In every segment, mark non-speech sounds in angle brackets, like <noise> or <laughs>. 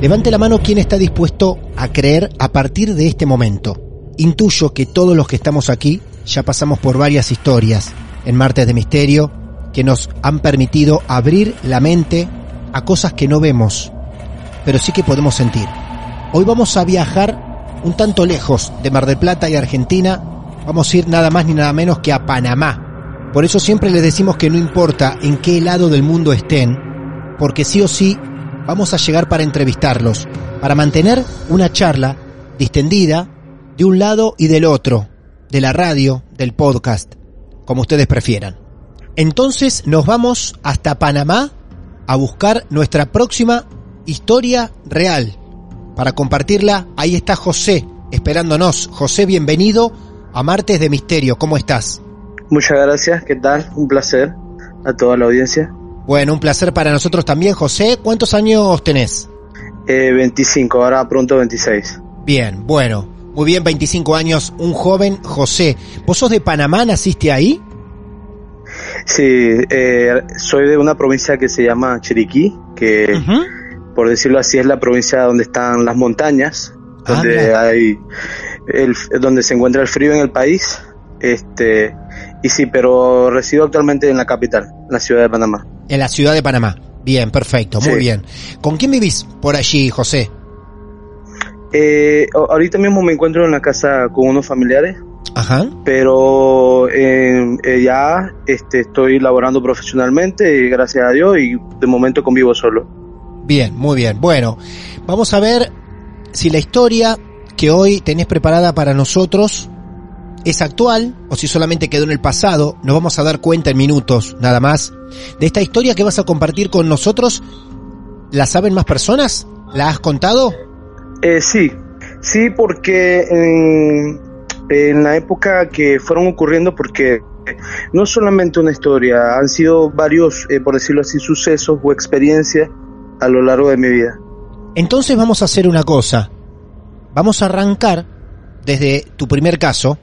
Levante la mano quien está dispuesto a creer a partir de este momento. Intuyo que todos los que estamos aquí ya pasamos por varias historias en Martes de Misterio que nos han permitido abrir la mente a cosas que no vemos, pero sí que podemos sentir. Hoy vamos a viajar un tanto lejos de Mar del Plata y Argentina, vamos a ir nada más ni nada menos que a Panamá. Por eso siempre les decimos que no importa en qué lado del mundo estén, porque sí o sí vamos a llegar para entrevistarlos, para mantener una charla distendida de un lado y del otro, de la radio, del podcast, como ustedes prefieran. Entonces nos vamos hasta Panamá a buscar nuestra próxima historia real. Para compartirla, ahí está José, esperándonos. José, bienvenido a Martes de Misterio. ¿Cómo estás? Muchas gracias, ¿qué tal? Un placer a toda la audiencia. Bueno, un placer para nosotros también, José. ¿Cuántos años tenés? Eh, 25, ahora pronto 26. Bien, bueno. Muy bien, 25 años, un joven José. ¿Vos sos de Panamá? ¿Naciste ahí? Sí, eh, soy de una provincia que se llama Chiriquí, que por decirlo así es la provincia donde están las montañas, Ah, donde mira. hay el, donde se encuentra el frío en el país. Este, y sí, pero resido actualmente en la capital, en la ciudad de Panamá. En la ciudad de Panamá. Bien, perfecto, muy Sí. bien. ¿Con quién vivís por allí, José? Eh, ahorita mismo me encuentro en la casa con unos familiares, Ajá. pero eh, eh, ya este, estoy laborando profesionalmente, gracias a Dios, y de momento convivo solo. Bien, muy bien. Bueno, vamos a ver si la historia que hoy tenés preparada para nosotros es actual o si solamente quedó en el pasado. Nos vamos a dar cuenta en minutos, nada más, de esta historia que vas a compartir con nosotros. ¿La saben más personas? ¿La has contado? Eh, sí, sí, porque en, en la época que fueron ocurriendo, porque no solamente una historia, han sido varios, eh, por decirlo así, sucesos o experiencias a lo largo de mi vida. Entonces vamos a hacer una cosa. Vamos a arrancar desde tu primer caso,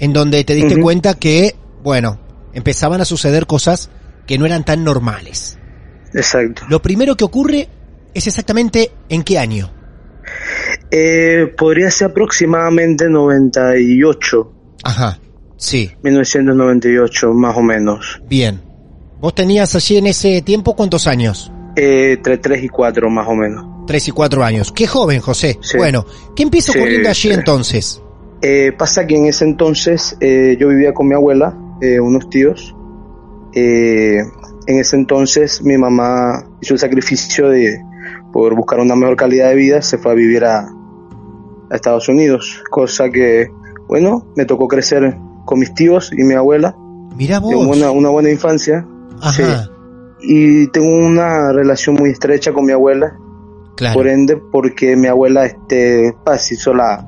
en donde te diste cuenta que, bueno, empezaban a suceder cosas que no eran tan normales. Exacto. Lo primero que ocurre es exactamente en qué año. Eh, podría ser aproximadamente 98, Ajá, sí, 1998 más o menos, bien. ¿Vos tenías allí en ese tiempo cuántos años? eh, entre 3 y 4 más o menos. Tres y cuatro años. Qué joven, José. Sí. Bueno, ¿qué empieza Sí, ocurriendo allí sí. entonces? Eh, pasa que en ese entonces eh, yo vivía con mi abuela, eh, unos tíos. Eh, en ese entonces mi mamá hizo el sacrificio de por buscar una mejor calidad de vida, se fue a vivir a, a Estados Unidos, cosa que, bueno, me tocó crecer con mis tíos y mi abuela, Mirá vos. tengo una, una buena infancia Ajá, y tengo una relación muy estrecha con mi abuela, claro. por ende, porque mi abuela este, pues, hizo la,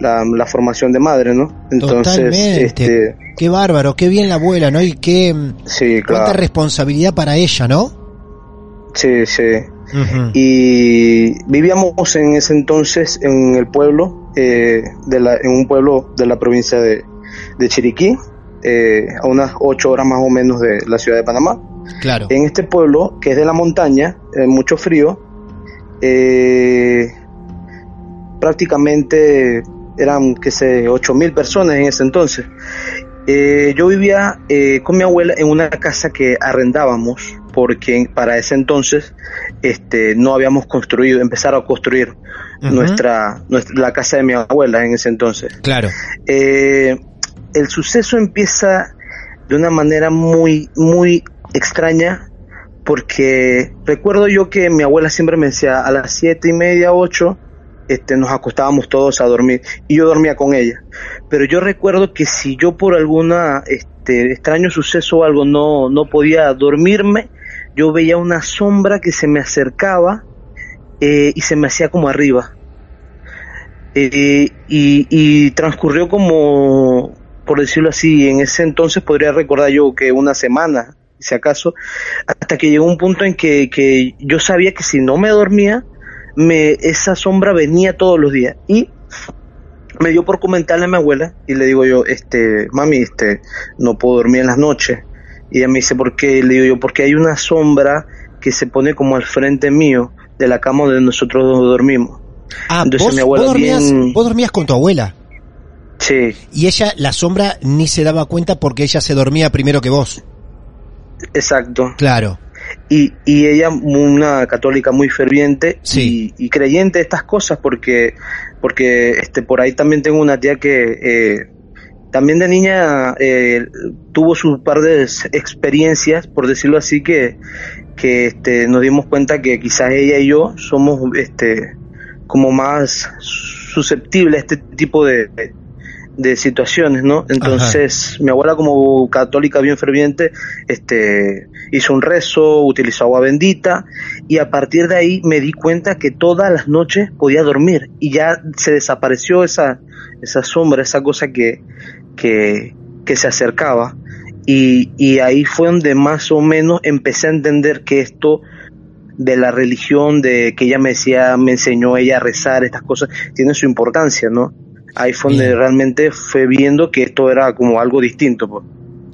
la, la formación de madre, ¿no? Entonces, Totalmente. este, Qué bárbaro, qué bien la abuela, ¿no? Y qué sí, cuánta claro. responsabilidad para ella, ¿no? Sí, sí, y vivíamos en ese entonces en el pueblo, eh, de la, en un pueblo de la provincia de, de Chiriquí, eh, a unas ocho horas más o menos de la ciudad de Panamá. Claro. En este pueblo, que es de la montaña, eh, mucho frío, eh, prácticamente eran, que sé, ocho mil personas en ese entonces. Eh, yo vivía eh, con mi abuela en una casa que arrendábamos porque para ese entonces este, no habíamos construido, empezar a construir nuestra, la casa de mi abuela en ese entonces. Claro. Eh, el suceso empieza de una manera muy, muy extraña porque recuerdo yo que mi abuela siempre me decía a las siete y media, ocho, este, nos acostábamos todos a dormir y yo dormía con ella. Pero yo recuerdo que si yo por alguna este, extraño suceso o algo no, no podía dormirme, yo veía una sombra que se me acercaba eh, y se me hacía como arriba. Eh, y, y transcurrió como, por decirlo así, en ese entonces podría recordar yo que una semana, si acaso, hasta que llegó un punto en que, que yo sabía que si no me dormía, me, esa sombra venía todos los días. Y me dio por comentarle a mi abuela y le digo yo, este, mami, este, no puedo dormir en las noches. Y ella me dice, ¿por qué? Le digo yo, porque hay una sombra que se pone como al frente mío de la cama donde nosotros dormimos. Ah, Entonces vos, mi abuela vos dormías, bien- vos dormías con tu abuela. Sí, Y ella, la sombra, ni se daba cuenta porque ella se dormía primero que vos. exacto. Claro. Y, y ella una católica muy ferviente Sí. y, y creyente de estas cosas porque porque este por ahí también tengo una tía que eh, también de niña eh, tuvo su par de experiencias por decirlo así que que este, nos dimos cuenta que quizás ella y yo somos este como más susceptibles a este tipo de, de situaciones, ¿no? Entonces, mi abuela como católica bien ferviente, este, hizo un rezo, utilizó agua bendita y a partir de ahí me di cuenta que todas las noches podía dormir y ya se desapareció esa, esa sombra, esa cosa que, que, que se acercaba y, y ahí fue donde más o menos empecé a entender que esto de la religión, de que ella me decía, me enseñó ella a rezar, estas cosas, tiene su importancia, ¿no? Ahí fue donde realmente fue viendo que esto era como algo distinto. Pues.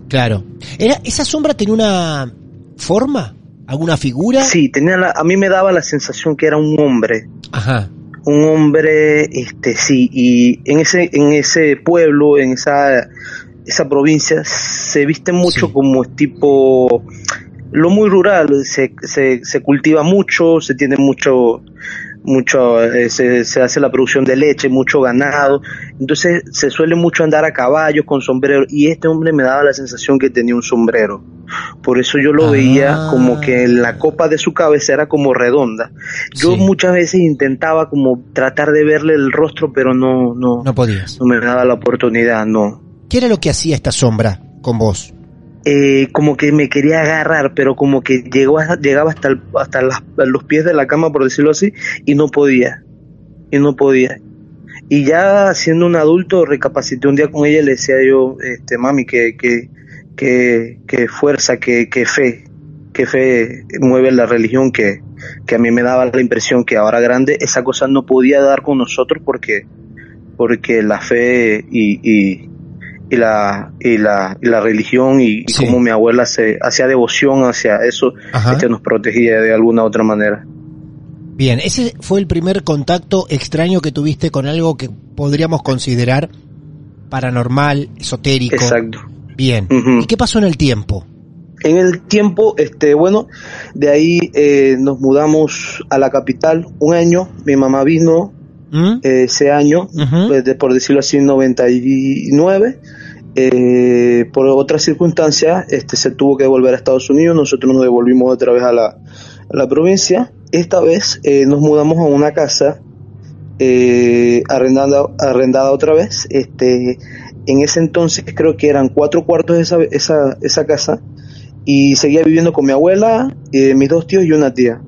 Claro. Era, ¿Esa sombra tenía una forma? ¿Alguna figura? Sí, tenía la, a mí me daba la sensación que era un hombre, Ajá. un hombre, este, sí, y en ese, en ese pueblo, en esa, esa provincia, se viste mucho Sí. como tipo, lo muy rural, se, se, se cultiva mucho, se tiene mucho, mucho, eh, se, se hace la producción de leche, mucho ganado, entonces se suele mucho andar a caballos con sombrero, y este hombre me daba la sensación que tenía un sombrero. Por eso yo lo Ah. veía como que la copa de su cabeza era como redonda. Yo Sí. muchas veces intentaba como tratar de verle el rostro, pero no, no, No podías. no me daba la oportunidad, no. ¿Qué era lo que hacía esta sombra con vos? Eh, como que me quería agarrar, pero como que llegó a- llegaba hasta, hasta los pies de la cama, por decirlo así, y no podía. Y no podía. Y ya siendo un adulto, recapacité un día con ella y le decía yo, este, mami, que, que, que, que fuerza, que, que fe, que fe mueve la religión, que, que a mí me daba la impresión que ahora grande esa cosa no podía dar con nosotros porque, porque la fe y, y, y la, y la, y la religión y, y Sí. como mi abuela se hacía devoción hacia eso, Ajá. este nos protegía de alguna otra manera. Bien, ese fue el primer contacto extraño que tuviste con algo que podríamos considerar paranormal, esotérico. Exacto. Bien. ¿Y qué pasó en el tiempo? En el tiempo, este, bueno, de ahí eh, nos mudamos a la capital un año. Mi mamá vino ¿Mm? eh, ese año, Ujú. pues, de- por decirlo así, 99. Eh, por otras circunstancias, este, se tuvo que volver a Estados Unidos. Nosotros nos devolvimos otra vez a la, a la provincia. Esta vez eh, nos mudamos a una casa eh, arrendada, arrendada otra vez. Este, en ese entonces creo que eran cuatro cuartos de esa, esa, esa casa y seguía viviendo con mi abuela, eh, mis dos tíos y una tía.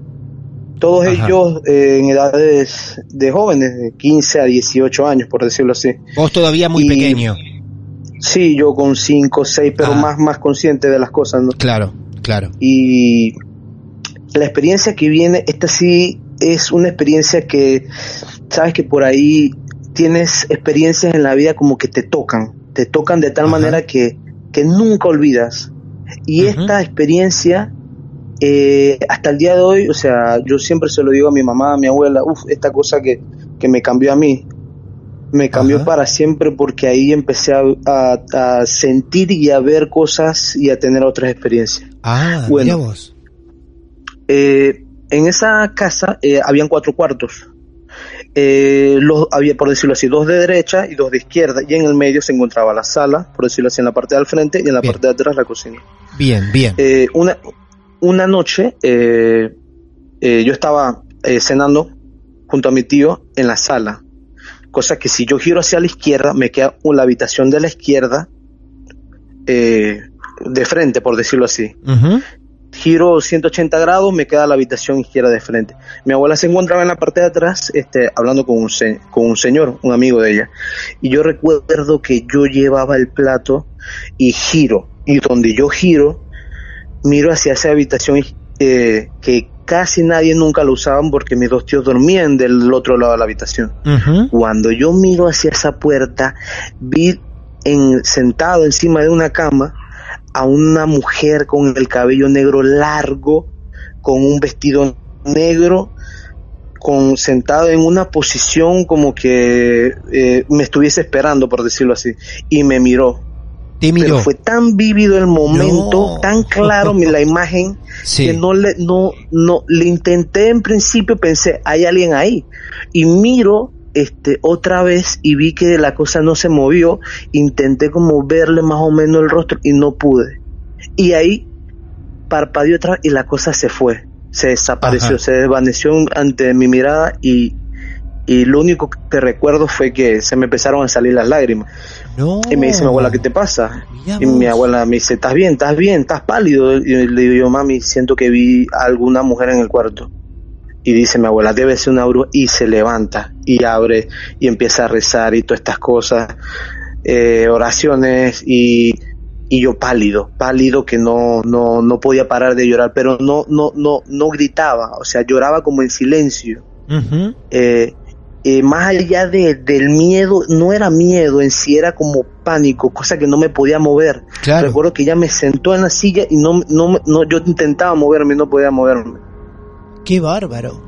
Todos Ajá. ellos eh, en edades de jóvenes, de 15 a 18 años, por decirlo así. Vos todavía muy Y- pequeño. Sí, yo con 5 o 6, pero Ah. más, más consciente de las cosas, ¿no? Claro, claro. Y la experiencia que viene, esta sí es una experiencia que, sabes que por ahí tienes experiencias en la vida como que te tocan, te tocan de tal manera que, que nunca olvidas. Y esta experiencia, eh, hasta el día de hoy, o sea, yo siempre se lo digo a mi mamá, a mi abuela, uff, esta cosa que, que me cambió a mí, me cambió para siempre porque ahí empecé a, a, sentir y a ver cosas y a tener otras experiencias. Ah, bueno, vos. Eh, en esa casa eh, habían cuatro cuartos. Eh, los, había, por decirlo así, dos de derecha y dos de izquierda, y en el medio se encontraba la sala, por decirlo así, en la parte del frente y en la parte de atrás la cocina. Bien, bien. Eh, una, una noche eh, yo estaba cenando junto a mi tío en la sala, cosa que si yo giro hacia la izquierda, me queda la habitación de la izquierda de frente, por decirlo así giro 180 grados, me queda la habitación izquierda de frente. Mi abuela se encontraba en la parte de atrás, este, hablando con un, con un señor, un amigo de ella. Y yo recuerdo que yo llevaba el plato y giro. Y donde yo giro, miro hacia esa habitación eh, que casi nadie nunca lo usaban porque mis dos tíos dormían del otro lado de la habitación. Cuando yo miro hacia esa puerta, vi en, sentado encima de una cama a una mujer con el cabello negro largo, con un vestido negro, con sentado en una posición como que eh, me estuviese esperando, por decirlo así, y me miró. Te miró. Pero fue tan vívido el momento, tan claro la imagen, <laughs> que no le, no, no, le intenté en principio, pensé, hay alguien ahí. Y miro este, otra vez y vi que la cosa no se movió, intenté como verle más o menos el rostro y no pude. Y ahí parpadeó otra y la cosa se fue, se desapareció, se desvaneció ante mi mirada y, y lo único que recuerdo fue que se me empezaron a salir las lágrimas. Y me dice mi abuela, ¿qué te pasa? Y mi abuela me dice, ¿estás bien? ¿Estás bien? ¿Estás pálido? Y le digo yo, mami, siento que vi a alguna mujer en el cuarto y dice mi abuela, debe ser una bruja, y se levanta y abre y empieza a rezar y todas estas cosas, eh, oraciones y, y, yo pálido, pálido que no, no, no podía parar de llorar, pero no, no, no, no gritaba, o sea, lloraba como en silencio. Eh, eh, más allá de, del miedo, no era miedo en sí, era como pánico, cosa que no me podía mover. Recuerdo que ella me sentó en la silla y no, no, no, yo intentaba moverme y no podía moverme. Qué bárbaro.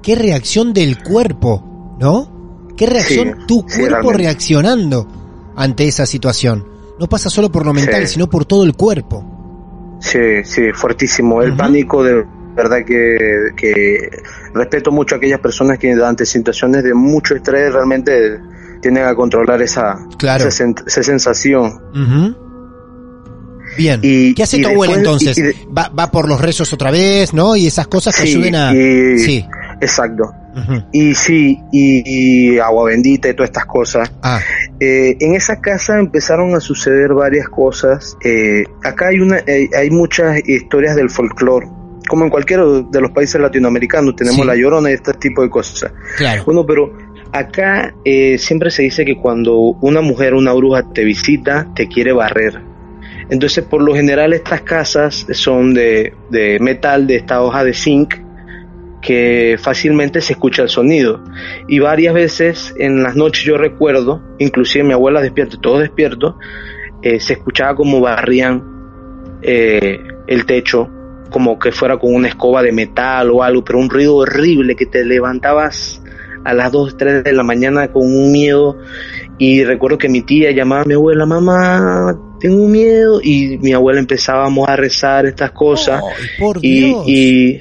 Qué reacción del cuerpo, ¿no? Qué reacción tu cuerpo reaccionando ante esa situación. No pasa solo por lo mental, sino por todo el cuerpo. Sí, sí, fuertísimo. El pánico de verdad que, que, respeto mucho a aquellas personas que ante situaciones de mucho estrés realmente tienen a controlar esa, esa, sensación. Bien. Y, ¿Qué hace tu abuela entonces? va, va, por los rezos otra vez, ¿no? Y esas cosas que ayuden a... sí. Exacto. Y sí, y, agua bendita y todas estas cosas. Ah. Eh, en esa casa empezaron a suceder varias cosas. Eh, acá hay, una, eh, hay muchas historias del folclore como en cualquiera de los países latinoamericanos, tenemos la llorona y este tipo de cosas. Claro. Bueno, pero acá siempre se dice que cuando una mujer, una bruja te visita, te quiere barrer. Entonces, por lo general, estas casas son de, metal, de esta hoja de zinc, que fácilmente se escucha el sonido. Y varias veces en las noches yo recuerdo, inclusive mi abuela despierta, todo despierto, eh, se escuchaba como barrían eh, el techo, como que fuera con una escoba de metal o algo, pero un ruido horrible que te levantabas a las 2, 3 de la mañana con un miedo. Y recuerdo que mi tía llamaba a mi abuela, mamá, tengo miedo y mi abuela empezábamos a rezar estas cosas. Y, y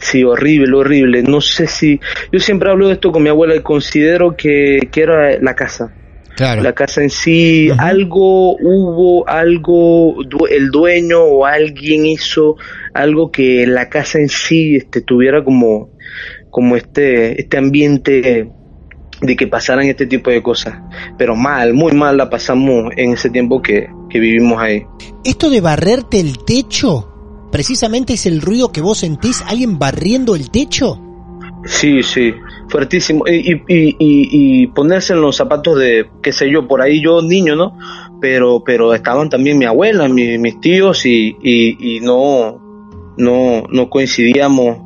sí horrible horrible. No sé si yo siempre hablo de esto con mi abuela y considero que, que era la casa claro. la casa en sí algo hubo algo el dueño o alguien hizo algo que la casa en sí este tuviera como como este este ambiente de que pasaran este tipo de cosas. Pero mal, muy mal la pasamos en ese tiempo que, vivimos ahí. Esto de barrerte el techo, precisamente es el ruido que vos sentís, alguien barriendo el techo. Sí, sí, fuertísimo. Y, y, y, y, ponerse en los zapatos de, qué sé yo, por ahí yo niño, ¿no? Pero, pero estaban también mi abuela, mis tíos y, y, no, no, no coincidíamos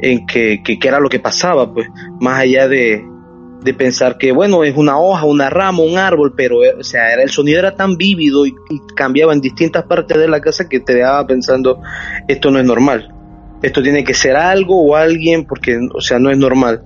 en que, que, era lo que pasaba, pues, más allá de, de pensar que, bueno, es una hoja, una rama, un árbol, pero, o sea, era, el sonido era tan vívido y, cambiaba en distintas partes de la casa que te dejaba pensando, esto no es normal, esto tiene que ser algo o alguien, porque, o sea, no es normal.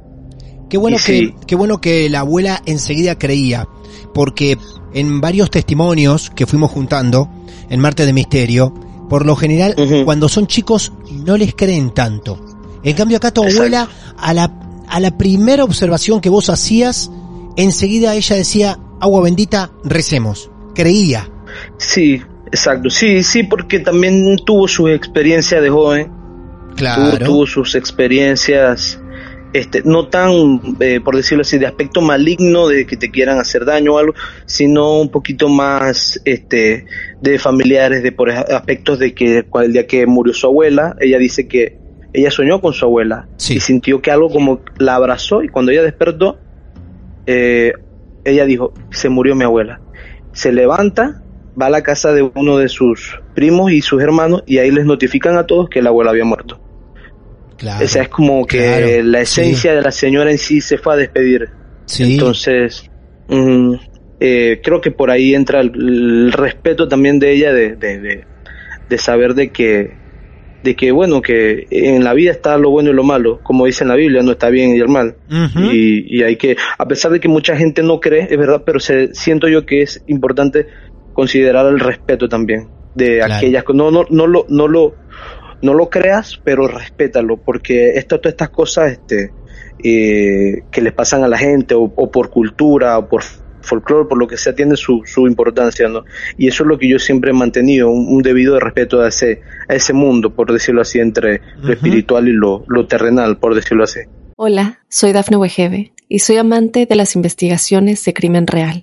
Qué bueno, que, qué bueno que la abuela enseguida creía, porque en varios testimonios que fuimos juntando en Marte de Misterio, por lo general, cuando son chicos no les creen tanto. En cambio acá tu abuela, a la, a la primera observación que vos hacías, enseguida ella decía, agua bendita, recemos. Creía. Sí, exacto. Sí, sí, porque también tuvo su experiencia de joven. Claro. tuvo sus experiencias este, no tan, eh, por decirlo así, de aspecto maligno de que te quieran hacer daño o algo, sino un poquito más este, de familiares, de por aspectos de que el día que murió su abuela, ella dice que ella soñó con su abuela y sintió que algo como la abrazó y cuando ella despertó, eh, ella dijo, se murió mi abuela. Se levanta, va a la casa de uno de sus primos y sus hermanos y ahí les notifican a todos que la abuela había muerto. Esa es como que la esencia de la señora en sí se fue a despedir. Entonces, mm, eh, creo que por ahí entra el, respeto también de ella de, de, saber de que, de que, bueno, que en la vida está lo bueno y lo malo, como dice en la Biblia, no está bien y el mal. y, y, hay que, a pesar de que mucha gente no cree, es verdad, pero se, siento yo que es importante considerar el respeto también de aquellas no no no lo no lo no lo creas, pero respétalo, porque esto, todas estas cosas este, eh, que les pasan a la gente, o, por cultura, o por folclore, por lo que sea, tiene su, su importancia, ¿no? Y eso es lo que yo siempre he mantenido, un, debido respeto a ese, a ese mundo, por decirlo así, entre lo espiritual y lo, lo terrenal, por decirlo así. Hola, soy Dafne Wegebe y soy amante de las investigaciones de crimen real.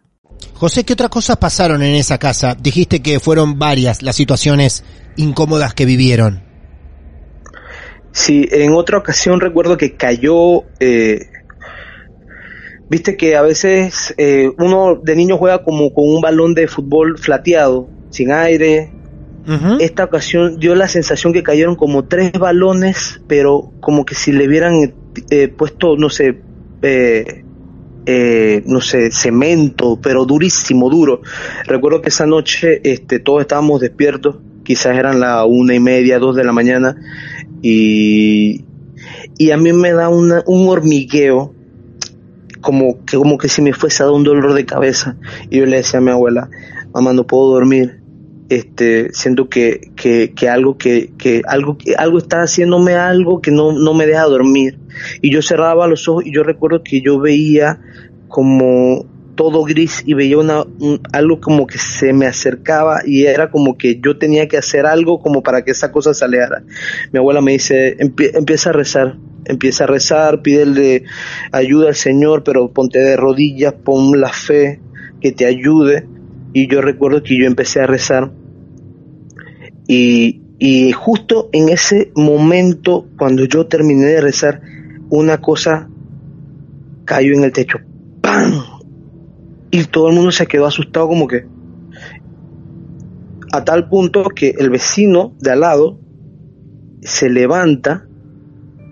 José, ¿qué otras cosas pasaron en esa casa? Dijiste que fueron varias las situaciones incómodas que vivieron. Sí, en otra ocasión recuerdo que cayó, eh, viste que a veces eh, uno de niño juega como con un balón de fútbol flateado, sin aire. Esta ocasión dio la sensación que cayeron como tres balones, pero como que si le hubieran eh, puesto, no sé, no sé, cemento, pero durísimo, duro. Recuerdo que esa noche este, todos estábamos despiertos, quizás eran la una y media, dos de la mañana, y, y a mí me da un hormigueo como que como que si me fuese a dar un dolor de cabeza. Y yo le decía a mi abuela mamá no puedo dormir. Este siento que, que, que algo que, que algo que algo está haciéndome algo que no, no me deja dormir y yo cerraba los ojos y yo recuerdo que yo veía como todo gris y veía una, algo como que se me acercaba y era como que yo tenía que hacer algo como para que esa cosa saliera. Mi abuela me dice, empieza a rezar, empieza a rezar, pídele ayuda al Señor, pero ponte de rodillas, pon la fe que te ayude. Y yo recuerdo que yo empecé a rezar y, y justo en ese momento, cuando yo terminé de rezar, una cosa cayó en el techo. ¡Pam! y todo el mundo se quedó asustado como que a tal punto que el vecino de al lado se levanta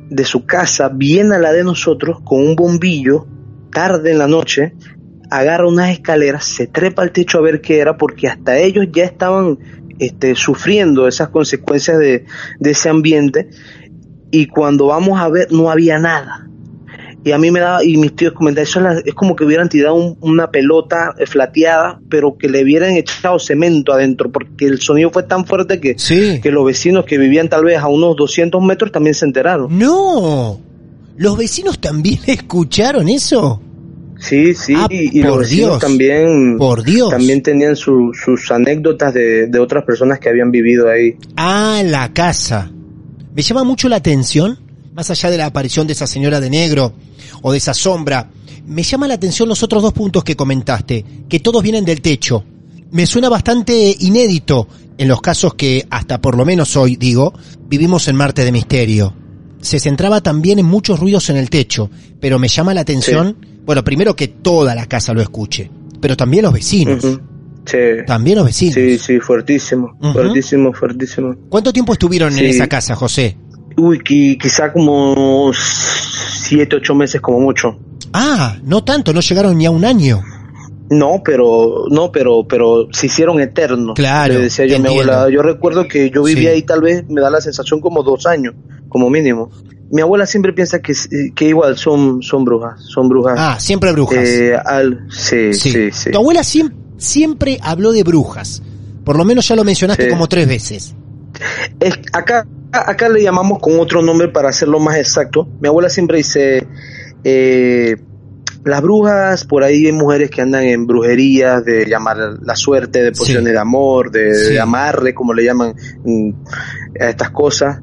de su casa, viene a la de nosotros con un bombillo, tarde en la noche, agarra unas escaleras, se trepa al techo a ver qué era, porque hasta ellos ya estaban este, sufriendo esas consecuencias de, de ese ambiente, y cuando vamos a ver no había nada, y a mí me daba, y mis tíos comentaban, eso es, como que hubieran tirado una pelota eh, flateada, pero que le hubieran echado cemento adentro, porque el sonido fue tan fuerte que, que los vecinos que vivían tal vez a unos 200 metros también se enteraron. No, los vecinos también <laughs> escucharon eso. Sí, sí, ah, y, los vecinos también, por Dios. también tenían sus anécdotas de, de otras personas que habían vivido ahí. Ah, la casa. Me llama mucho la atención más allá de la aparición de esa señora de negro o de esa sombra, me llama la atención los otros dos puntos que comentaste, que todos vienen del techo. Me suena bastante inédito en los casos que, hasta por lo menos hoy, digo, vivimos en Marte de Misterio. Se centraba también en muchos ruidos en el techo, pero me llama la atención, bueno, primero que toda la casa lo escuche, pero también los vecinos. Sí. También los vecinos. Sí, sí, fuertísimo, fuertísimo, fuertísimo. ¿Cuánto tiempo estuvieron en esa casa, José? Uy, qui- quizá como siete, ocho meses como mucho. Ah, no tanto, no llegaron ni a un año. No, pero, no, pero, pero se hicieron eternos. Claro, Le decía yo a mi abuela. Yo recuerdo que yo vivía Sí. ahí tal vez me da la sensación como dos años, como mínimo. Mi abuela siempre piensa que, que igual son, son brujas, son brujas. Ah, siempre brujas. Eh, al, sí, sí, sí. Tu abuela siem- siempre habló de brujas. Por lo menos ya lo mencionaste Sí. como tres veces. Es- acá, acá le llamamos con otro nombre para hacerlo más exacto. Mi abuela siempre dice, eh, las brujas, por ahí hay mujeres que andan en brujerías de llamar la suerte, de pociones Sí. de amor, de, Sí. de amarre, como le llaman mm, a estas cosas.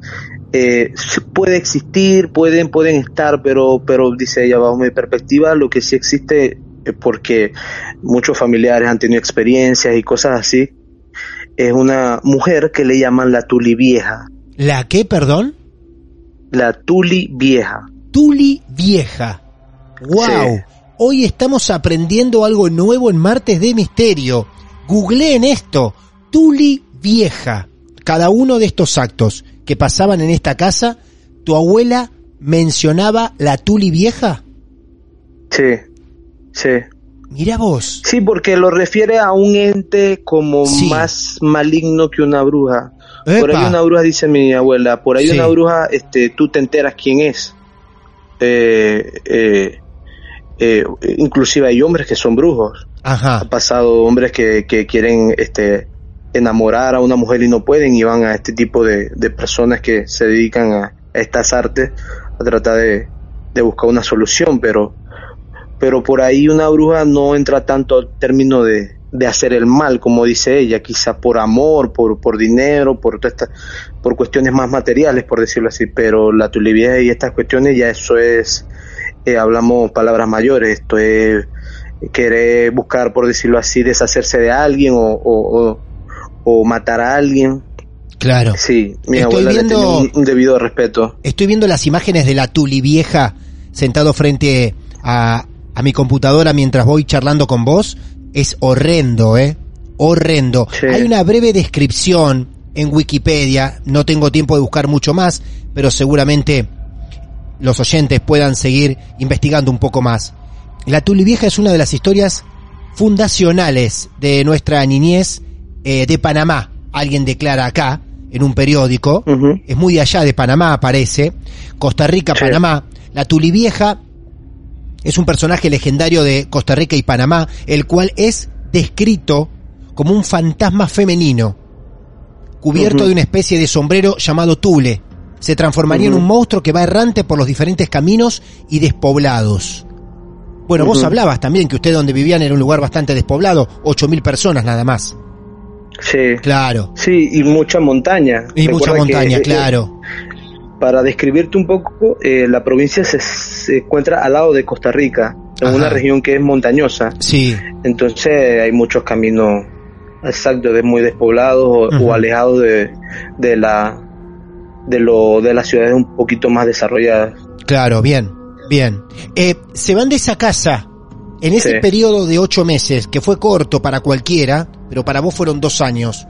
Eh, puede existir, pueden, pueden estar, pero, pero dice ella, bajo mi perspectiva, lo que sí existe porque muchos familiares han tenido experiencias y cosas así. Es una mujer que le llaman la tuli vieja. ¿La qué, perdón? La Tuli Vieja. Tuli Vieja. ¡Wow! Sí. Hoy estamos aprendiendo algo nuevo en Martes de Misterio. Googleen esto. Tuli Vieja. Cada uno de estos actos que pasaban en esta casa, ¿tu abuela mencionaba la Tuli Vieja? Sí, sí. Mira vos. Sí, porque lo refiere a un ente como Sí. más maligno que una bruja. Por ahí una bruja, dice mi abuela, por ahí Sí. una bruja, este, tú te enteras quién es. Eh, eh, eh, inclusive hay hombres que son brujos. Ajá. Ha pasado hombres que, que quieren este, enamorar a una mujer y no pueden y van a este tipo de, de personas que se dedican a, a estas artes a tratar de, de buscar una solución, pero, pero por ahí una bruja no entra tanto al término de, de hacer el mal, como dice ella, quizá por amor, por, por dinero, por, esta- por cuestiones más materiales, por decirlo así, pero la tulivia y estas cuestiones ya eso es, eh, hablamos palabras mayores, esto es querer buscar, por decirlo así, deshacerse de alguien o, o, o- o matar a alguien. Claro. Sí, mi Estoy abuela le viendo- tenía un, un debido respeto. Estoy viendo las imágenes de la Tuli vieja sentado frente a, a mi computadora mientras voy charlando con vos. Es horrendo, ¿eh? Horrendo. Sí. Hay una breve descripción en Wikipedia. No tengo tiempo de buscar mucho más, pero seguramente los oyentes puedan seguir investigando un poco más. La Tuli vieja es una de las historias fundacionales de nuestra niñez eh, de Panamá. Alguien declara acá, en un periódico, es muy allá de Panamá, parece. Costa Rica, Sí. Panamá. La Tulivieja es un personaje legendario de Costa Rica y Panamá, el cual es descrito como un fantasma femenino, cubierto de una especie de sombrero llamado Tule. Se transformaría en un monstruo que va errante por los diferentes caminos y despoblados. Bueno, vos hablabas también que usted donde vivían era un lugar bastante despoblado, 8.000 personas nada más. Sí. Claro. Sí, y mucha montaña. Y mucha Recuerda montaña, claro. Para describirte un poco, eh, la provincia se, se encuentra al lado de Costa Rica, en Ajá. una región que es montañosa. Sí, Entonces hay muchos caminos exactos, de muy despoblados o, o alejados de, de la de lo de las ciudades un poquito más desarrolladas. claro, bien, bien. Eh, se van de esa casa en ese Sí. periodo de ocho meses, que fue corto para cualquiera, pero para vos fueron dos años.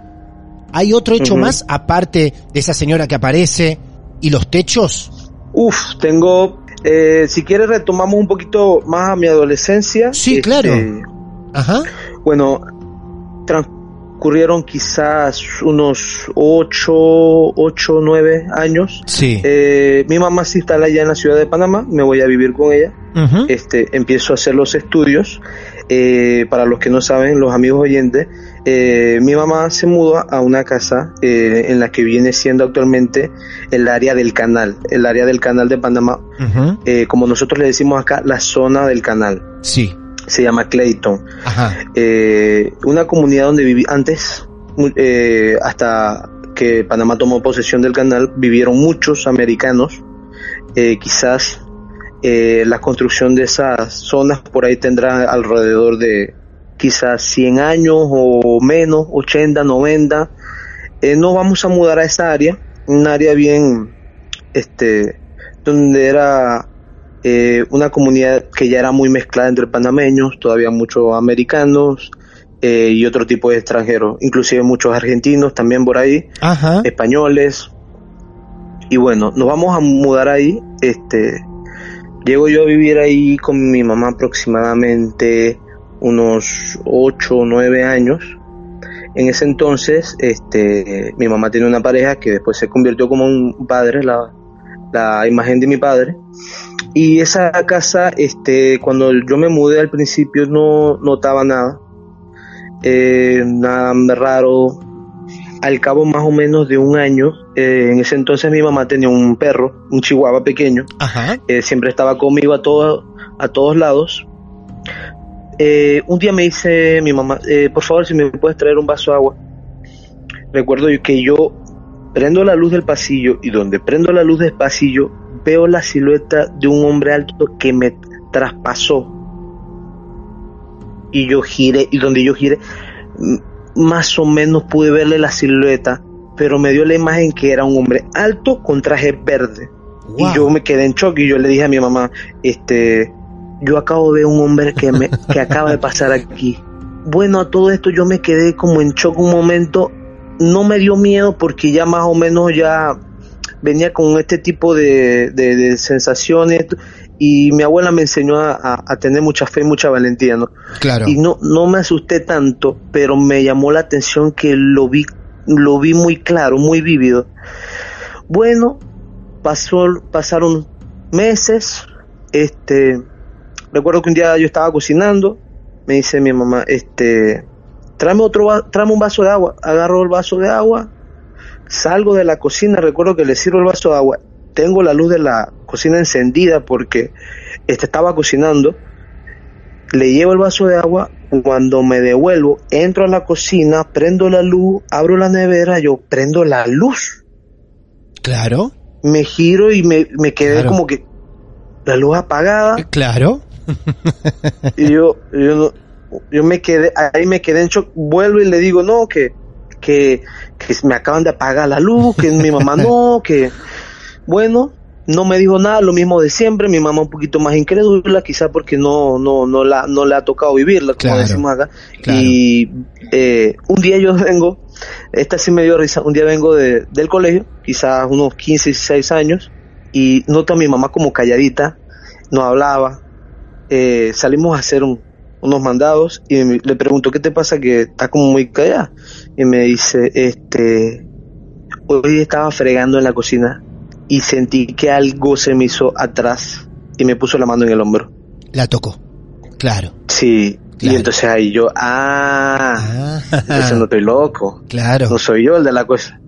¿Hay otro hecho más aparte de esa señora que aparece y los techos? Uf, tengo eh, si quieres retomamos un poquito más a mi adolescencia. Sí, Este, claro. Ajá. Bueno, transcurrieron quizás unos 8, 8, 9 años. Sí. Eh, mi mamá se instala allá en la ciudad de Panamá, me voy a vivir con ella. Este, empiezo a hacer los estudios. Eh, para los que no saben, los amigos oyentes, eh, mi mamá se muda a una casa eh, en la que viene siendo actualmente el área del canal, el área del canal de Panamá, eh, como nosotros le decimos acá, la zona del canal. Sí. Se llama Clayton. Ajá. Eh, una comunidad donde viví antes, eh, hasta que Panamá tomó posesión del canal, vivieron muchos americanos eh, quizás eh, la construcción de esas zonas por ahí tendrá alrededor de quizás 100 años o menos, 80, 90. Eh, no vamos a mudar a esa área, un área bien, este, donde era eh, una comunidad que ya era muy mezclada entre panameños, todavía muchos americanos eh, y otro tipo de extranjeros, inclusive muchos argentinos también por ahí, Ajá. españoles. Y bueno, nos vamos a mudar ahí. Este, llego yo a vivir ahí con mi mamá aproximadamente unos 8 o 9 años. En ese entonces, este, mi mamá tiene una pareja que después se convirtió como un padre, la, la imagen de mi padre. Y esa casa, este, cuando yo me mudé al principio no notaba nada, eh, nada raro. Al cabo más o menos de un año, eh, en ese entonces mi mamá tenía un perro, un chihuahua pequeño, Ajá. eh, siempre estaba conmigo a, todo, a todos lados. Eh, un día me dice mi mamá, eh, por favor si me puedes traer un vaso de agua. Recuerdo que yo prendo la luz del pasillo y donde prendo la luz del pasillo veo la silueta de un hombre alto que me traspasó. Y yo giré, y donde yo giré, más o menos pude verle la silueta, pero me dio la imagen que era un hombre alto con traje verde. Wow. Y yo me quedé en shock y yo le dije a mi mamá, este, yo acabo de ver un hombre que me, <laughs> que acaba de pasar aquí. Bueno, a todo esto yo me quedé como en shock un momento. No me dio miedo porque ya más o menos ya venía con este tipo de, de- de sensaciones y mi abuela me enseñó a, a- a tener mucha fe y mucha valentía, ¿no? Claro. Y no, no me asusté tanto, pero me llamó la atención que lo vi, lo vi muy claro, muy vívido. Bueno, pasó, pasaron meses, este, recuerdo que un día yo estaba cocinando, me dice mi mamá, este, tráeme otro, tráeme un vaso de agua, agarro el vaso de agua, salgo de la cocina, recuerdo que le sirvo el vaso de agua, tengo la luz de la cocina encendida porque este estaba cocinando, le llevo el vaso de agua, cuando me devuelvo, entro a la cocina, prendo la luz, abro la nevera, yo prendo la luz, Claro. me giro y me, me quedé Claro. como que la luz apagada Claro. <laughs> y yo, yo yo me quedé, ahí me quedé en shock, vuelvo y le digo, no, que, que, que me acaban de apagar la luz, que mi mamá no, que, bueno, no me dijo nada, lo mismo de siempre, mi mamá un poquito más incrédula, quizá porque no, no, no la, no le ha tocado vivirla, como Claro, decimos acá, claro. y eh, un día yo vengo, esta sí me dio risa, un día vengo de, del colegio, quizás unos 15, 16 años, y noto a mi mamá como calladita, no hablaba, eh, salimos a hacer un- unos mandados y me- le pregunto qué te pasa que está como muy callada y me dice este hoy estaba fregando en la cocina y sentí que algo se me hizo atrás y me puso la mano en el hombro La tocó. Claro. sí Claro. y entonces ahí yo ah Ah, entonces no estoy loco claro. no soy yo el de la cosa.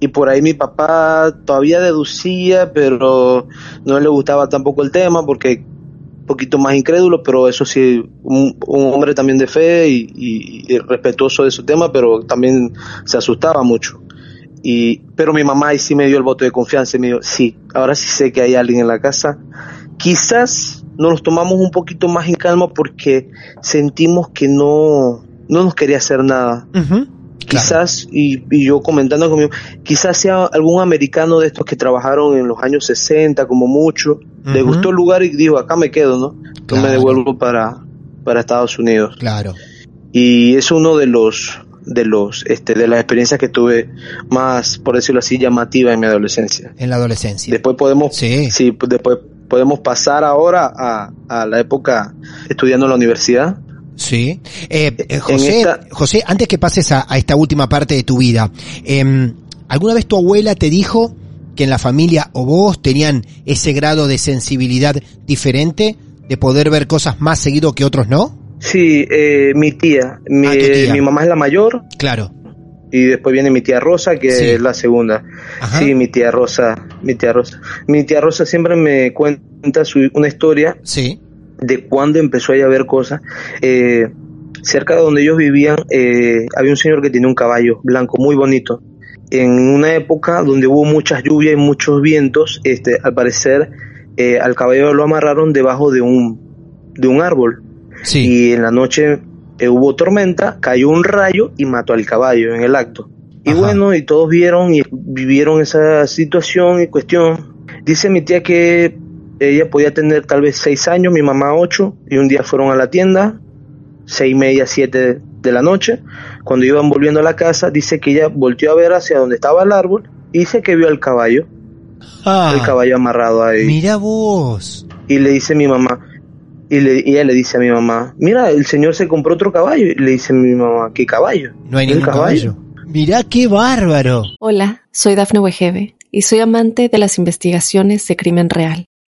Y por ahí mi papá todavía deducía, pero no le gustaba tampoco el tema porque poquito más incrédulo, pero eso sí, un, hombre también de fe y, respetuoso de su tema, pero también se asustaba mucho. Y, pero mi mamá ahí sí me dio el voto de confianza y me dijo, sí, ahora sí sé que hay alguien en la casa. Quizás nos tomamos un poquito más en calma porque sentimos que no, no nos quería hacer nada. Quizás, y, y yo comentando conmigo, quizás sea algún americano de estos que trabajaron en los años 60 como mucho, le gustó el lugar y dijo, acá me quedo, ¿no? No Claro. me devuelvo para, para Estados Unidos. Claro. Y es uno de los de los este de las experiencias que tuve más por decirlo así llamativa en mi adolescencia En la adolescencia. después podemos Sí. sí, después podemos pasar ahora a, a la época estudiando en la universidad Sí. Eh, eh, José, esta- José, antes que pases a, a esta última parte de tu vida, em, ¿alguna vez tu abuela te dijo que en la familia o vos tenían ese grado de sensibilidad diferente, de poder ver cosas más seguido que otros no? sí eh, mi tía mi, Ah, tu tía. mi mamá es la mayor Claro. y después viene mi tía Rosa, que Sí. es la segunda. Ajá. Sí, mi tía Rosa, mi tía Rosa. Mi tía Rosa siempre me cuenta su, una historia Sí. De cuando empezó a ver cosas. Eh, cerca de donde ellos vivían eh, había un señor que tenía un caballo blanco muy bonito en una época donde hubo muchas lluvias y muchos vientos, este, al parecer eh, al caballo lo amarraron debajo de un, de un árbol. Sí. Y en la noche eh, hubo tormenta, cayó un rayo y mató al caballo en el acto. Y Ajá. bueno, y todos vieron y vivieron esa situación y cuestión. Dice mi tía que ella podía tener tal vez seis años, mi mamá ocho, y un día fueron a la tienda, seis y media, siete de la noche. Cuando iban volviendo a la casa, dice que ella volteó a ver hacia donde estaba el árbol y dice que vio al caballo, Ah, el caballo amarrado ahí. Mira vos. Y le dice mi mamá, y, le, y ella le dice a mi mamá, mira, el señor se compró otro caballo. Y le dice mi mamá, ¿qué caballo? No hay ¿El ningún caballo. Mirá qué bárbaro. Hola, soy Dafne Wegebe y soy amante de las investigaciones de crimen real.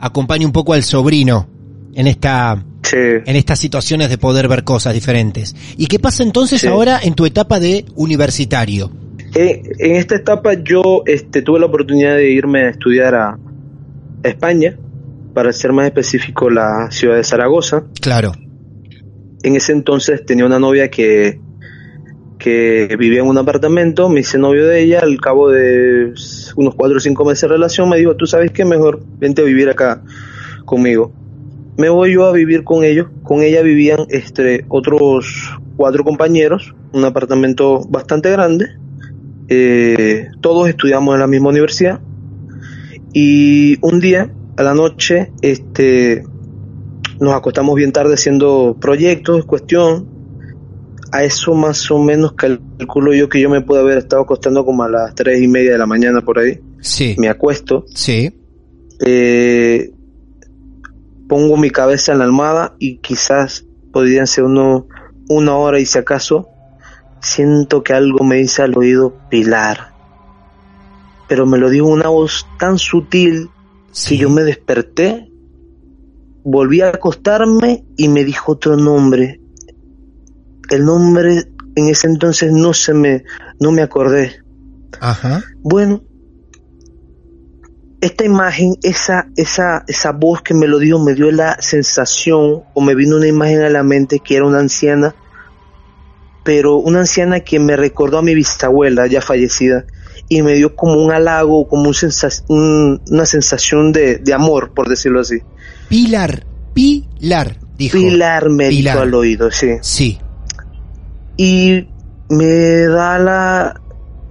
acompaña un poco al sobrino en esta Sí. en estas situaciones de poder ver cosas diferentes. ¿Y qué pasa entonces Sí. ahora en tu etapa de universitario? Eh, en esta etapa yo este, tuve la oportunidad de irme a estudiar a España, para ser más específico la ciudad de Zaragoza. Claro. En ese entonces tenía una novia que, que vivía en un apartamento, me hice novio de ella, al cabo de unos cuatro o cinco meses de relación me dijo, tú sabes qué, mejor vente a vivir acá conmigo. Me voy yo a vivir con ellos, con ella vivían este, otros cuatro compañeros, un apartamento bastante grande, eh, todos estudiamos en la misma universidad y un día a la noche este nos acostamos bien tarde haciendo proyectos, cuestión. A eso más o menos calculo yo que yo me puedo haber estado acostando como a las tres y media de la mañana por ahí. Sí. Me acuesto, Sí. eh, pongo mi cabeza en la almohada y quizás podrían ser uno, una hora y si acaso siento que algo me dice al oído Pilar. Pero me lo dijo una voz tan sutil sí. que yo me desperté, volví a acostarme y me dijo otro nombre. El nombre en ese entonces no se me, no me acordé. Ajá. Bueno, esta imagen, esa, esa, esa voz que me lo dio, me dio la sensación, o me vino una imagen a la mente que era una anciana, pero una anciana que me recordó a mi bisabuela ya fallecida, y me dio como un halago, como un una sensación de, de amor, por decirlo así. Pilar. Pilar. Dijo. Pilar me Pilar. dijo al oído, sí. Sí. Y me da la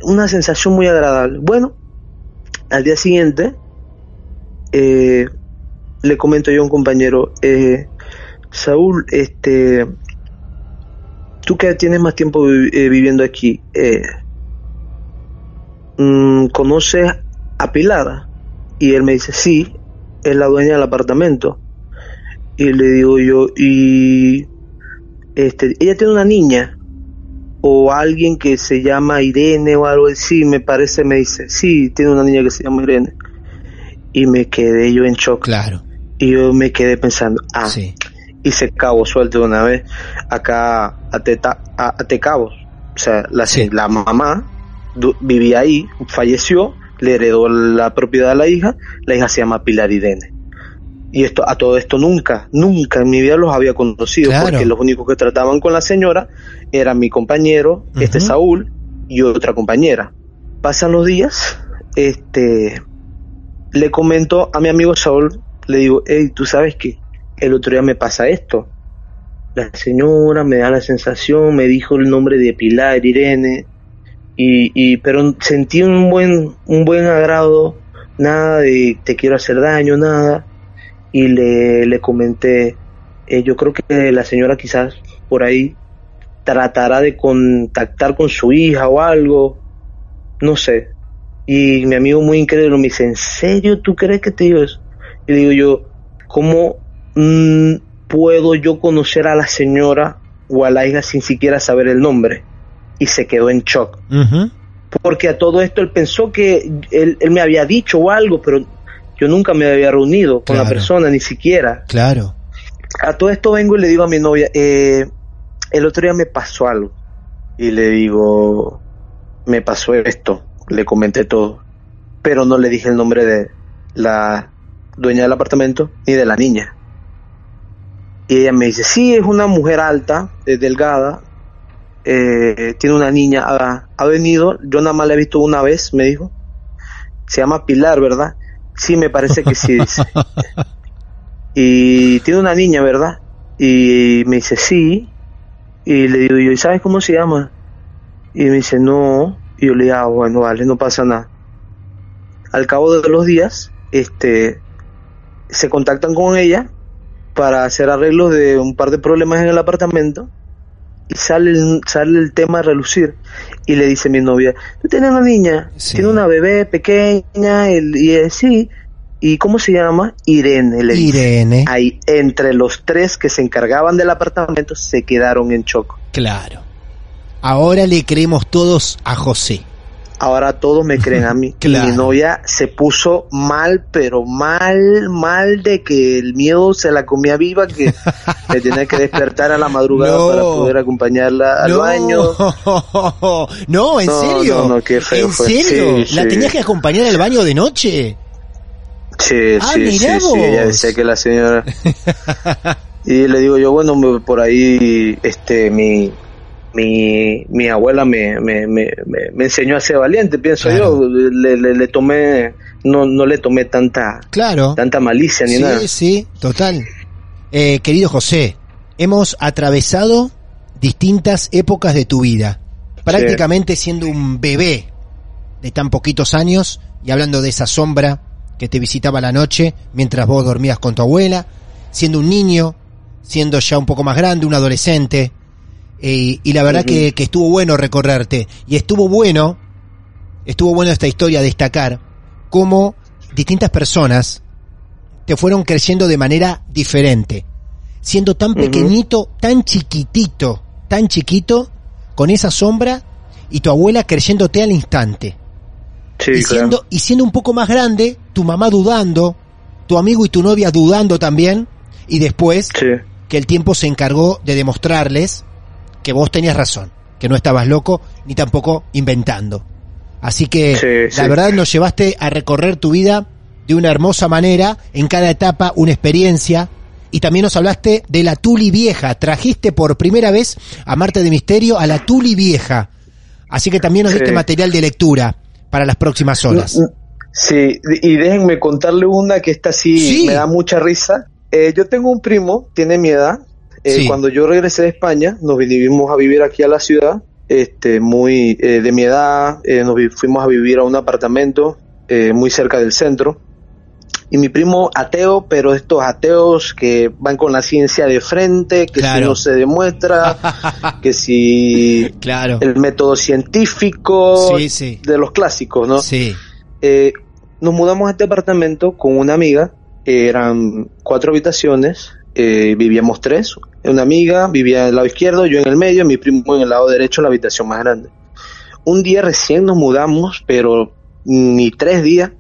una sensación muy agradable. Bueno, al día siguiente eh, le comento yo a un compañero, eh, Saúl, este, tú que tienes más tiempo eh, viviendo aquí, eh, mm, ¿conoces a Pilar? Y él me dice, sí, es la dueña del apartamento. Y le digo yo, y este, ella tiene una niña o alguien que se llama Irene o algo así, me parece, me dice, sí, tiene una niña que se llama Irene. Y me quedé yo en shock. Claro. Y yo me quedé pensando, ah, Sí. y se cabo suelto una vez acá a, Teta, a, a Tecabos. O sea, la, Sí. la mamá vivía ahí, falleció, le heredó la propiedad a la hija, la hija se llama Pilar Irene. Y esto, a todo esto nunca, nunca en mi vida los había conocido, Claro. porque los únicos que trataban con la señora eran mi compañero, este. Saúl, y otra compañera. Pasan los días, este, le comento a mi amigo Saúl, le digo, hey, tú sabes que el otro día me pasa esto. La señora me da la sensación, me dijo el nombre de Pilar Irene, y, y pero sentí un buen, un buen agrado, nada de te quiero hacer daño, nada. Y le, le comenté, eh, yo creo que la señora quizás por ahí tratará de contactar con su hija o algo, no sé. Y mi amigo muy incrédulo me dice, ¿en serio tú crees que te digo eso? Y digo yo, ¿cómo mm, puedo yo conocer a la señora o a la hija sin siquiera saber el nombre? Y se quedó en shock. Porque a todo esto él pensó que él, él me había dicho o algo, pero yo nunca me había reunido con la persona, ni siquiera. Claro. A todo esto vengo y le digo a mi novia, eh, el otro día me pasó algo. Y le digo, me pasó esto, le comenté todo, pero no le dije el nombre de la dueña del apartamento ni de la niña. Y ella me dice, sí, es una mujer alta, delgada, eh, tiene una niña, ha, ha venido, yo nada más la he visto una vez, me dijo. Se llama Pilar, ¿verdad? Sí, me parece que sí. dice. <laughs> y tiene una niña, ¿verdad? Y me dice, sí. Y le digo yo, ¿y sabes cómo se llama? Y me dice, no. Y yo le digo, ah, bueno, vale, no pasa nada. Al cabo de los días, este, se contactan con ella para hacer arreglos de un par de problemas en el apartamento y sale el, sale el tema a relucir y le dice mi novia, tú tienes una niña, Sí. tiene una bebé pequeña y es sí, ¿y cómo se llama? Irene, le dice. Irene. Ahí, entre los tres que se encargaban del apartamento, se quedaron en shock. Claro. Ahora le creemos todos a José. Ahora todos me creen a <laughs> mí. Claro. Mi novia se puso mal, pero mal, mal de que el miedo se la comía viva, que <laughs> me tenía que despertar a la madrugada No. para poder acompañarla al no, baño. <laughs> no, ¿en No, serio? no, no, qué feo ¿En fue. serio? Sí, ¿La sí. tenías que acompañar al baño de noche? Sí, Ah, sí, sí, sí, ella decía que la señora... y le digo yo, bueno, por ahí, este, mi... Mi, mi abuela me, me, me, me- enseñó a ser valiente, pienso Claro. yo. Le, le, le tomé, no, no le tomé tanta, Claro. tanta malicia ni sí, nada. sí, total. Eh, querido José, hemos atravesado distintas épocas de tu vida. Prácticamente siendo un bebé de tan poquitos años y hablando de esa sombra que te visitaba la noche mientras vos dormías con tu abuela, siendo un niño, siendo ya un poco más grande, un adolescente. Eh, y la verdad que, que estuvo bueno recorrerte. Y estuvo bueno, estuvo bueno esta historia destacar cómo distintas personas te fueron creciendo de manera diferente. Siendo tan pequeñito, tan chiquitito, tan chiquito, con esa sombra, y tu abuela creyéndote al instante. Sí, y, siendo, y siendo un poco más grande, tu mamá dudando, tu amigo y tu novia dudando también, y después claro. Sí, que el tiempo se encargó de demostrarles que vos tenías razón, que no estabas loco ni tampoco inventando. Así que Sí, la sí. verdad nos llevaste a recorrer tu vida de una hermosa manera, en cada etapa una experiencia, y también nos hablaste de la Tuli Vieja, trajiste por primera vez a Marte de Misterio a la Tuli Vieja, así que también nos Sí. diste material de lectura para las próximas horas. Sí, y déjenme contarle una que esta Sí. me da mucha risa. Eh, yo tengo un primo, tiene mi edad. Eh, Sí. Cuando yo regresé de España, nos vinimos a vivir aquí a la ciudad, este, muy eh, de mi edad, eh, nos fuimos a vivir a un apartamento muy cerca del centro. Y mi primo ateo, pero estos ateos que van con la ciencia de frente, que Claro. si no se demuestra, <laughs> que si Claro. el método científico, Sí, sí. de los clásicos, ¿no? Sí. Nos mudamos a este apartamento con una amiga, eran cuatro habitaciones, eh, vivíamos tres, una amiga vivía en el lado izquierdo, yo en el medio, mi primo en el lado derecho, en la habitación más grande. Un día recién nos mudamos, pero ni tres días,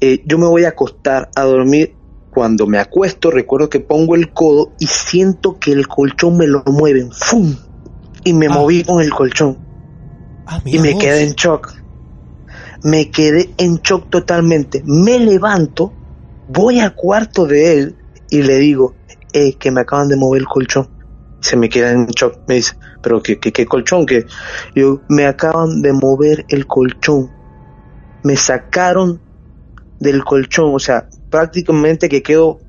eh, yo me voy a acostar a dormir. Cuando me acuesto, recuerdo que pongo el codo y siento que el colchón me lo mueven, ¡fum! Y me Ah. moví con el colchón Ah, y me vos. quedé en shock. Me quedé en shock totalmente. Me levanto, voy al cuarto de él y le digo, eh, que me acaban de mover el colchón. Se me queda en shock. Me dice, pero ¿qué, qué, qué colchón? que Yo, me acaban de mover el colchón. Me sacaron del colchón. O sea, prácticamente que quedo,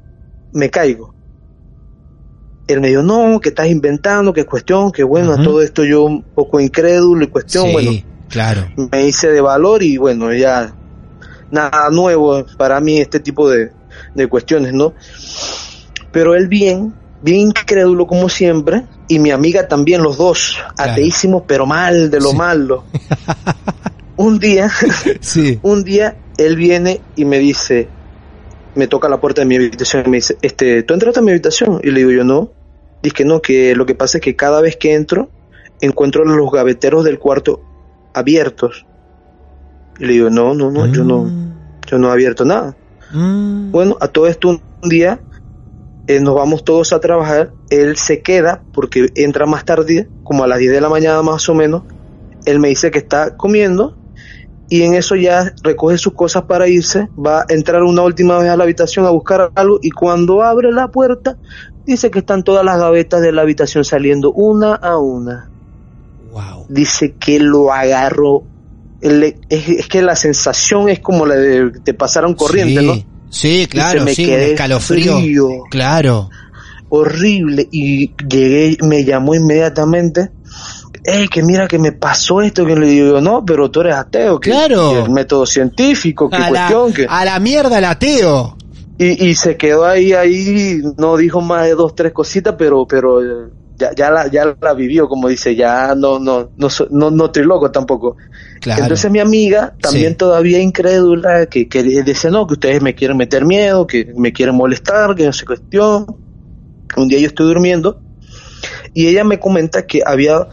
me caigo. Él me dijo, no, que estás inventando, que cuestión, que bueno, a todo esto yo un poco incrédulo y cuestión, Sí, bueno, claro. me hice de valor y bueno, ya nada nuevo para mí este tipo de, de cuestiones, ¿no? Pero él bien, bien incrédulo como siempre, y mi amiga también, los dos, Claro. ateísimos, pero mal, de lo Sí. malo. <laughs> un día, Sí. un día él viene y me dice, me toca la puerta de mi habitación y me dice, este, ¿tú entraste a mi habitación? Y le digo yo, no. Dice que no, que lo que pasa es que cada vez que entro, encuentro los gaveteros del cuarto abiertos Y le digo, no, no, no, yo no, yo no he abierto nada. Mm. Bueno, a todo esto un día eh, nos vamos todos a trabajar, él se queda porque entra más tarde, como a las 10 de la mañana más o menos, él me dice que está comiendo y en eso ya recoge sus cosas para irse, va a entrar una última vez a la habitación a buscar algo y cuando abre la puerta dice que están todas las gavetas de la habitación saliendo una a una. Wow. Dice que lo agarró. Es, es que la sensación es como la de te pasaron corriente, sí, ¿no? Sí, claro, me sí, un quedé escalofrío. frío. Claro. horrible y llegué, me llamó inmediatamente. Ey, que mira que me pasó esto, que le digo, no, pero tú eres ateo, que Claro. que el método científico, que A la, cuestión, que... a la mierda el ateo. Y, y se quedó ahí, ahí, no dijo más de dos, tres cositas, pero, pero eh, ya, ya la, ya la vivió, como dice, ya no, no, no, no, no estoy loco tampoco. Claro. Entonces mi amiga, también Sí. todavía incrédula, que, que dice, no, que ustedes me quieren meter miedo, que me quieren molestar, que no sé cuestión. Un día yo estoy durmiendo y ella me comenta que había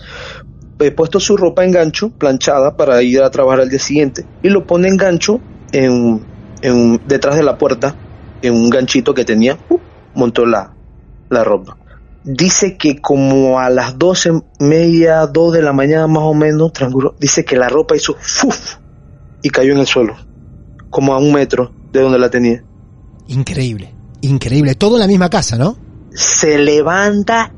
eh, puesto su ropa en gancho, planchada, para ir a trabajar al día siguiente, y lo pone en gancho en, en- detrás de la puerta, en un ganchito que tenía, ¡up! montó la, la ropa. Dice que como a las doce, media, dos de la mañana más o menos, transcurrió, dice que la ropa hizo ¡fuf! y cayó en el suelo, como a un metro de donde la tenía. Increíble. Increíble. Todo en la misma casa, ¿no? se levanta,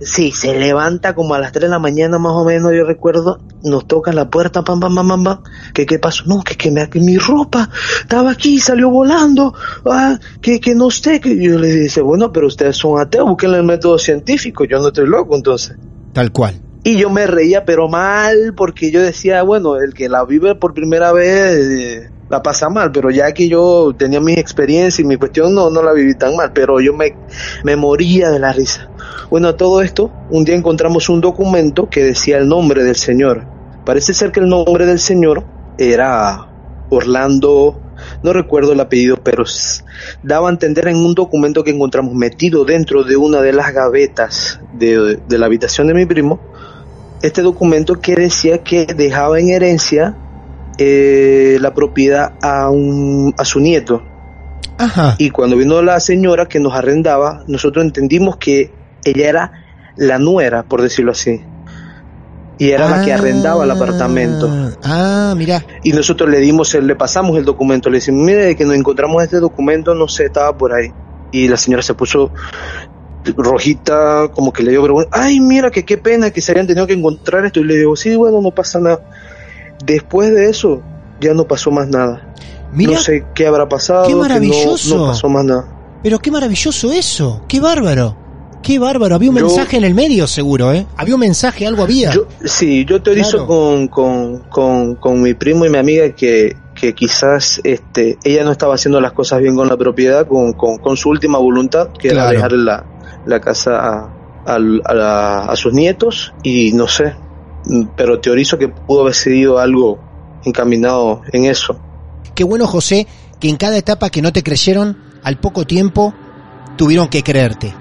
sí, se levanta como a las 3 de la mañana más o menos, yo recuerdo, nos toca la puerta, pam, pam, pam, pam, pam, que qué pasó, no, que, que, me- que mi ropa estaba aquí, salió volando, ah, que, que no sé, que yo le dice, bueno, pero ustedes son ateos, busquen el método científico, yo no estoy loco entonces. Tal cual. Y yo me reía, pero mal, porque yo decía, bueno, el que la vive por primera vez eh, la pasa mal, pero ya que yo tenía mi experiencia y mi cuestión, no, no la viví tan mal, pero yo me, me moría de la risa. Bueno, todo esto, un día encontramos un documento que decía el nombre del señor. Parece ser que el nombre del señor era Orlando, no recuerdo el apellido, pero daba a entender en un documento que encontramos metido dentro de una de las gavetas de, de la habitación de mi primo, este documento que decía que dejaba en herencia eh, la propiedad a, un, a su nieto. Ajá. Y cuando vino la señora que nos arrendaba, nosotros entendimos que ella era la nuera, por decirlo así. Y era la que arrendaba el apartamento. Ah, mira. Y nosotros le dimos, le pasamos el documento, le decimos, mire, que nos encontramos este documento, no sé, estaba por ahí. Y la señora se puso rojita, como que le dio vergüenza. Ay, mira, que qué pena que se habían tenido que encontrar esto. Y le digo, sí, bueno, no pasa nada. Después de eso, ya no pasó más nada. No sé qué habrá pasado. qué que no- maravilloso. no pasó más nada. pero qué maravilloso eso. Qué bárbaro. Qué bárbaro. Había un Yo- mensaje en el medio, seguro, ¿eh? Había un mensaje, algo había. Yo, sí, yo teorizo Claro. con, con, con, con mi primo y mi amiga que, que quizás este, ella no estaba haciendo las cosas bien con la propiedad, con, con, con su última voluntad, que Claro. era dejarle la, la casa a, a, la- a sus nietos, y no sé, pero teorizo que pudo haber sido algo encaminado en eso. Qué bueno, José, que en cada etapa que no te creyeron, al poco tiempo tuvieron que creerte.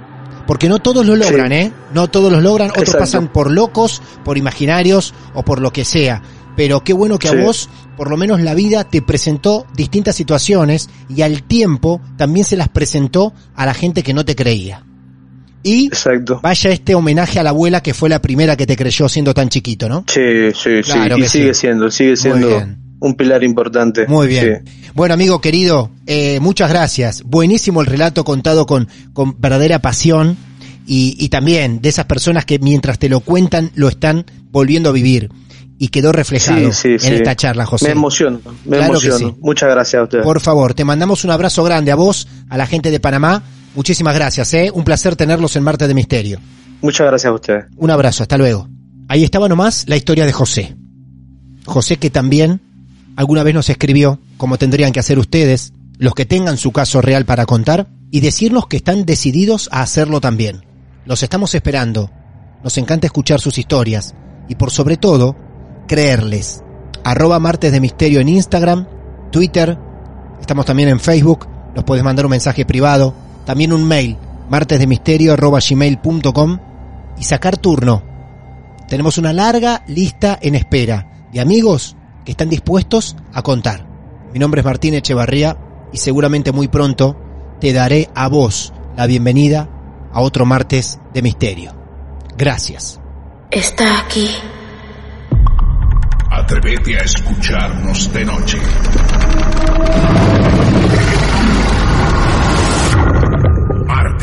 Porque no todos lo logran, Sí. ¿eh? No todos los logran, otros Exacto. pasan por locos, por imaginarios o por lo que sea. Pero qué bueno que Sí. a vos, por lo menos la vida te presentó distintas situaciones y al tiempo también se las presentó a la gente que no te creía. Y Exacto. vaya este homenaje a la abuela que fue la primera que te creyó siendo tan chiquito, ¿no? Sí, sí, Claro sí, y sigue sí. siendo, sigue siendo un pilar importante. Muy bien. Sí. Bueno, amigo querido, eh, muchas gracias. Buenísimo el relato contado con, con verdadera pasión y, y también de esas personas que mientras te lo cuentan lo están volviendo a vivir. Y quedó reflejado Sí, sí, en sí. esta charla, José. Me emociono, me Claro emociono. Muchas gracias a ustedes. Por favor, te mandamos un abrazo grande a vos, a la gente de Panamá. Muchísimas gracias, ¿eh? Un placer tenerlos en Martes de Misterio. Muchas gracias a ustedes. Un abrazo, hasta luego. Ahí estaba nomás la historia de José. José que también alguna vez nos escribió, como tendrían que hacer ustedes, los que tengan su caso real para contar, y decirnos que están decididos a hacerlo también. Los estamos esperando. Nos encanta escuchar sus historias. Y por sobre todo, creerles. Arroba Martes de Misterio en Instagram, Twitter, estamos también en Facebook, nos puedes mandar un mensaje privado, también un mail, martesdemisterio arroba gmail.com y sacar turno. Tenemos una larga lista en espera de amigos que están dispuestos a contar. Mi nombre es Martín Echevarría y seguramente muy pronto te daré a vos la bienvenida a otro martes de misterio. Gracias. Está aquí. Atrévete a escucharnos de noche.